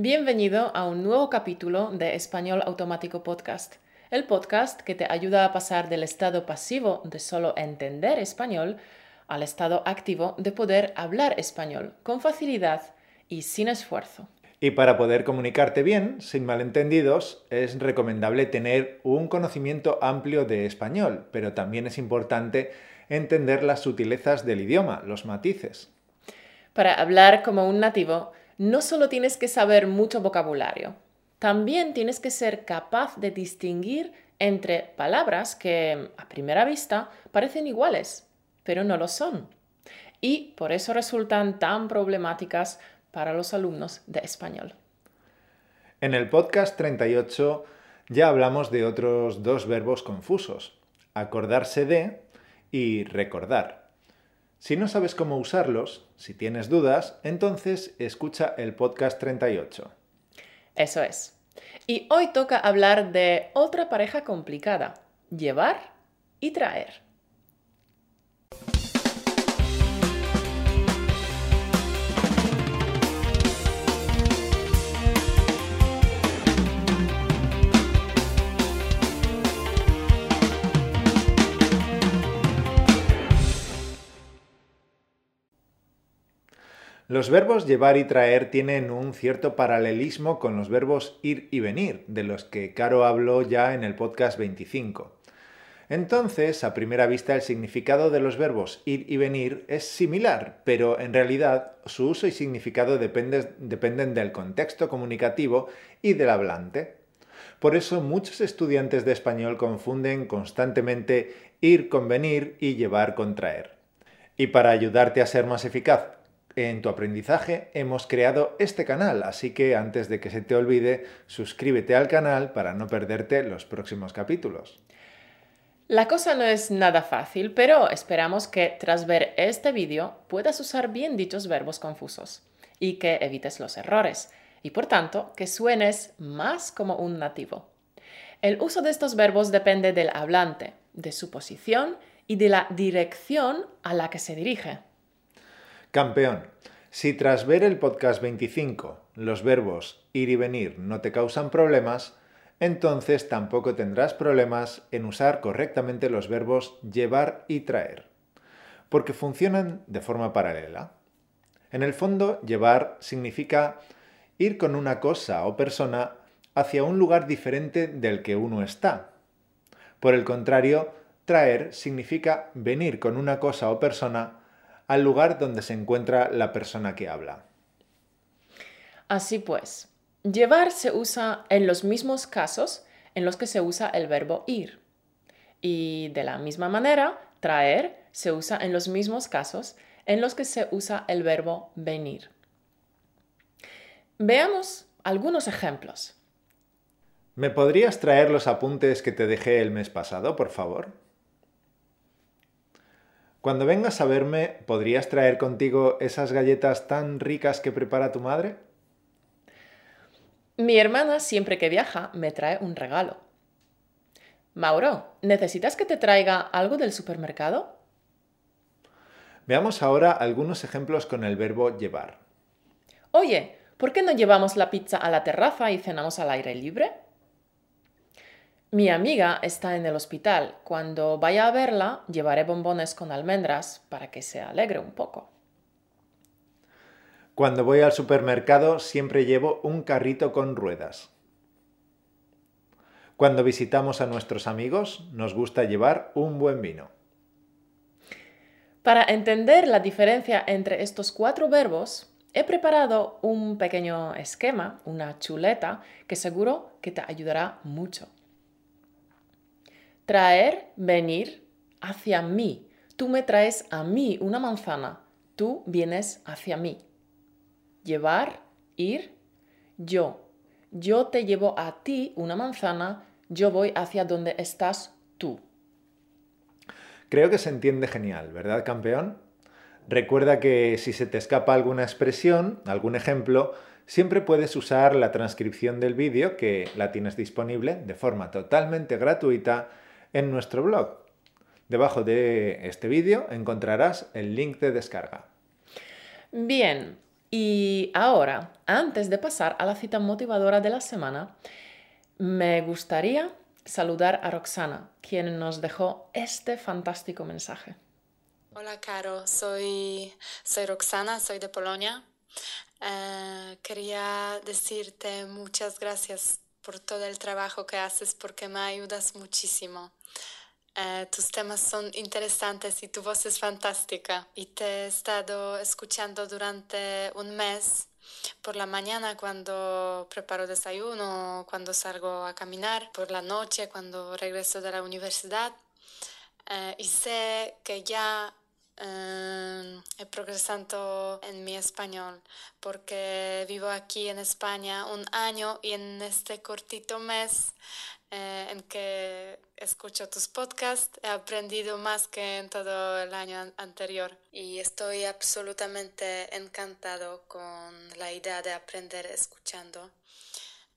Bienvenido a un nuevo capítulo de Español Automático Podcast, el podcast que te ayuda a pasar del estado pasivo de solo entender español al estado activo de poder hablar español con facilidad y sin esfuerzo. Y para poder comunicarte bien, sin malentendidos, es recomendable tener un conocimiento amplio de español, pero también es importante entender las sutilezas del idioma, los matices. Para hablar como un nativo, no solo tienes que saber mucho vocabulario, también tienes que ser capaz de distinguir entre palabras que a primera vista parecen iguales, pero no lo son. Y por eso resultan tan problemáticas para los alumnos de español. En el podcast 38 ya hablamos de otros dos verbos confusos, acordarse de y recordar. Si no sabes cómo usarlos, si tienes dudas, entonces escucha el podcast 38. Eso es. Y hoy toca hablar de otra pareja complicada, llevar y traer. Los verbos llevar y traer tienen un cierto paralelismo con los verbos ir y venir, de los que Caro habló ya en el podcast 25. Entonces, a primera vista, el significado de los verbos ir y venir es similar, pero en realidad su uso y significado dependen del contexto comunicativo y del hablante. Por eso muchos estudiantes de español confunden constantemente ir con venir y llevar con traer. Y para ayudarte a ser más eficaz en tu aprendizaje hemos creado este canal, así que antes de que se te olvide, suscríbete al canal para no perderte los próximos capítulos. La cosa no es nada fácil, pero esperamos que tras ver este vídeo puedas usar bien dichos verbos confusos y que evites los errores y por tanto que suenes más como un nativo. El uso de estos verbos depende del hablante, de su posición y de la dirección a la que se dirige. Campeón, si tras ver el podcast 25 los verbos ir y venir no te causan problemas, entonces tampoco tendrás problemas en usar correctamente los verbos llevar y traer, porque funcionan de forma paralela. En el fondo, llevar significa ir con una cosa o persona hacia un lugar diferente del que uno está. Por el contrario, traer significa venir con una cosa o persona al lugar donde se encuentra la persona que habla. Así pues, llevar se usa en los mismos casos en los que se usa el verbo ir. Y de la misma manera, traer se usa en los mismos casos en los que se usa el verbo venir. Veamos algunos ejemplos. ¿Me podrías traer los apuntes que te dejé el mes pasado, por favor? Cuando vengas a verme, ¿podrías traer contigo esas galletas tan ricas que prepara tu madre? Mi hermana siempre que viaja me trae un regalo. Mauro, ¿necesitas que te traiga algo del supermercado? Veamos ahora algunos ejemplos con el verbo llevar. Oye, ¿por qué no llevamos la pizza a la terraza y cenamos al aire libre? Mi amiga está en el hospital. Cuando vaya a verla, llevaré bombones con almendras para que se alegre un poco. Cuando voy al supermercado siempre llevo un carrito con ruedas. Cuando visitamos a nuestros amigos nos gusta llevar un buen vino. Para entender la diferencia entre estos cuatro verbos, he preparado un pequeño esquema, una chuleta, que seguro que te ayudará mucho. Traer, venir hacia mí. Tú me traes a mí una manzana. Tú vienes hacia mí. Llevar, ir, yo. Yo te llevo a ti una manzana. Yo voy hacia donde estás tú. Creo que se entiende genial, ¿verdad, campeón? Recuerda que si se te escapa alguna expresión, algún ejemplo, siempre puedes usar la transcripción del vídeo que la tienes disponible de forma totalmente gratuita en nuestro blog. Debajo de este vídeo encontrarás el link de descarga. Bien, Y ahora, antes de pasar a la cita motivadora de la semana, me gustaría saludar a Roxana, quien nos dejó este fantástico mensaje. Hola, Caro, soy, soy Roxana, soy de Polonia. Eh, quería decirte muchas gracias por todo el trabajo que haces porque me ayudas muchísimo. Eh, tus temas son interesantes y tu voz es fantástica. Y te he estado escuchando durante un mes por la mañana cuando preparo desayuno, cuando salgo a caminar, por la noche cuando regreso de la universidad. Eh, y sé que ya he progresado en mi español porque vivo aquí en España un año y en este cortito mes eh, en que escucho tus podcasts he aprendido más que en todo el año anterior y estoy absolutamente encantado con la idea de aprender escuchando.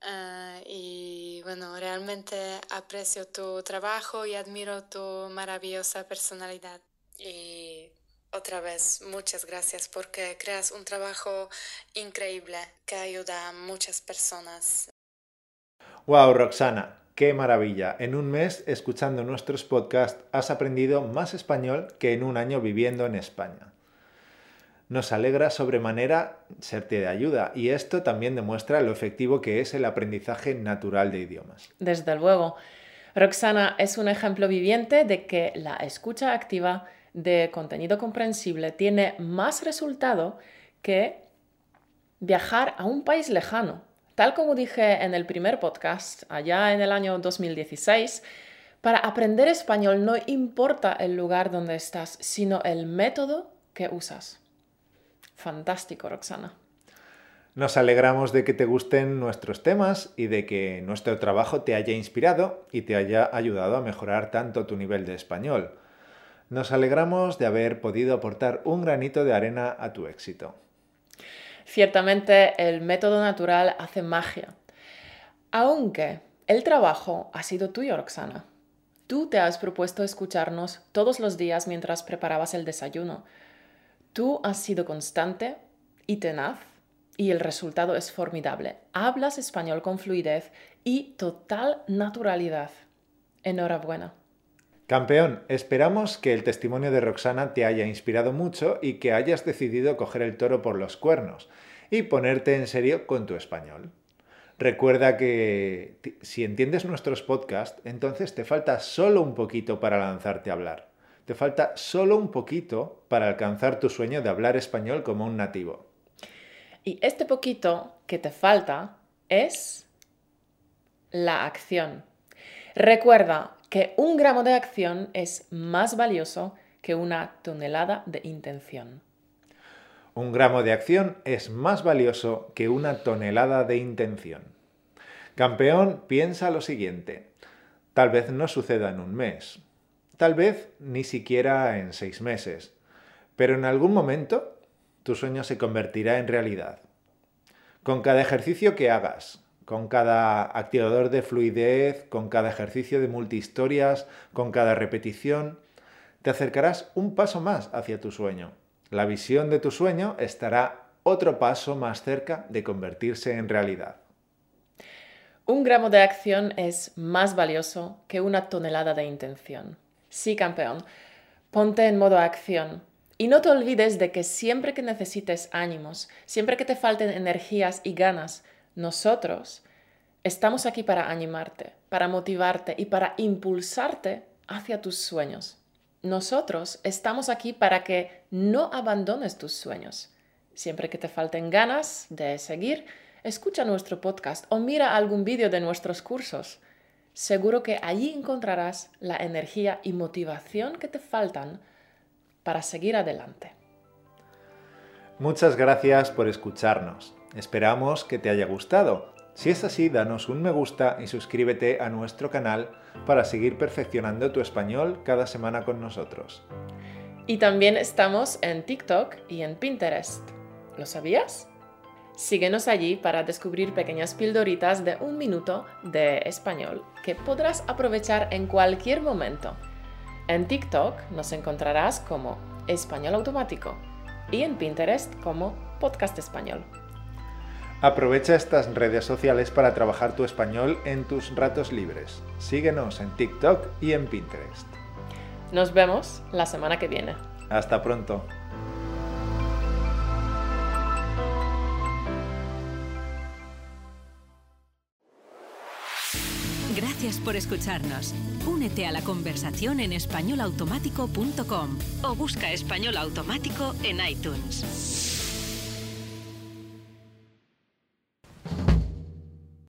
Eh, y bueno, realmente aprecio tu trabajo y admiro tu maravillosa personalidad. Y otra vez, muchas gracias porque creas un trabajo increíble que ayuda a muchas personas. Wow, Roxana, Qué maravilla. En un mes, escuchando nuestros podcasts, has aprendido más español que en un año viviendo en España. Nos alegra sobremanera serte de ayuda y esto también demuestra lo efectivo que es el aprendizaje natural de idiomas. Desde luego. Roxana es un ejemplo viviente de que la escucha activa de contenido comprensible tiene más resultado que viajar a un país lejano Tal como dije en el primer podcast, allá en el año 2016, para aprender español no importa el lugar donde estás, sino el método que usas. Fantástico, Roxana. Nos alegramos de que te gusten nuestros temas y de que nuestro trabajo te haya inspirado y te haya ayudado a mejorar tanto tu nivel de español. Nos alegramos de haber podido aportar un granito de arena a tu éxito. Ciertamente el método natural hace magia. Aunque el trabajo ha sido tuyo, Roxana. Tú te has propuesto escucharnos todos los días mientras preparabas el desayuno. Tú has sido constante y tenaz y el resultado es formidable. Hablas español con fluidez y total naturalidad. Enhorabuena. Campeón, esperamos que el testimonio de Roxana te haya inspirado mucho y que hayas decidido coger el toro por los cuernos y ponerte en serio con tu español. Recuerda que si entiendes nuestros podcasts, entonces te falta solo un poquito para lanzarte a hablar. Te falta solo un poquito para alcanzar tu sueño de hablar español como un nativo. Y este poquito que te falta es la acción. Recuerda que un gramo de acción es más valioso que una tonelada de intención. Un gramo de acción es más valioso que una tonelada de intención. Campeón, piensa lo siguiente. Tal vez no suceda en un mes. Tal vez ni siquiera en seis meses. Pero en algún momento tu sueño se convertirá en realidad. Con cada ejercicio que hagas, con cada activador de fluidez, con cada ejercicio de multihistorias, con cada repetición, te acercarás un paso más hacia tu sueño. La visión de tu sueño estará otro paso más cerca de convertirse en realidad. Un gramo de acción es más valioso que una tonelada de intención. Sí, campeón, ponte en modo acción. Y no te olvides de que siempre que necesites ánimos, siempre que te falten energías y ganas, nosotros estamos aquí para animarte, para motivarte y para impulsarte hacia tus sueños. Nosotros estamos aquí para que no abandones tus sueños. Siempre que te falten ganas de seguir, escucha nuestro podcast o mira algún vídeo de nuestros cursos. Seguro que allí encontrarás la energía y motivación que te faltan para seguir adelante. Muchas gracias por escucharnos. Esperamos que te haya gustado. Si es así, danos un me gusta y suscríbete a nuestro canal para seguir perfeccionando tu español cada semana con nosotros. Y también estamos en TikTok y en Pinterest. ¿Lo sabías? Síguenos allí para descubrir pequeñas pildoritas de un minuto de español que podrás aprovechar en cualquier momento. En TikTok nos encontrarás como Español Automático y en Pinterest como Podcast Español. Aprovecha estas redes sociales para trabajar tu español en tus ratos libres. Síguenos en TikTok y en Pinterest. Nos vemos la semana que viene. Hasta pronto. Gracias por escucharnos. Únete a la conversación en españolautomático.com o busca español automático en iTunes.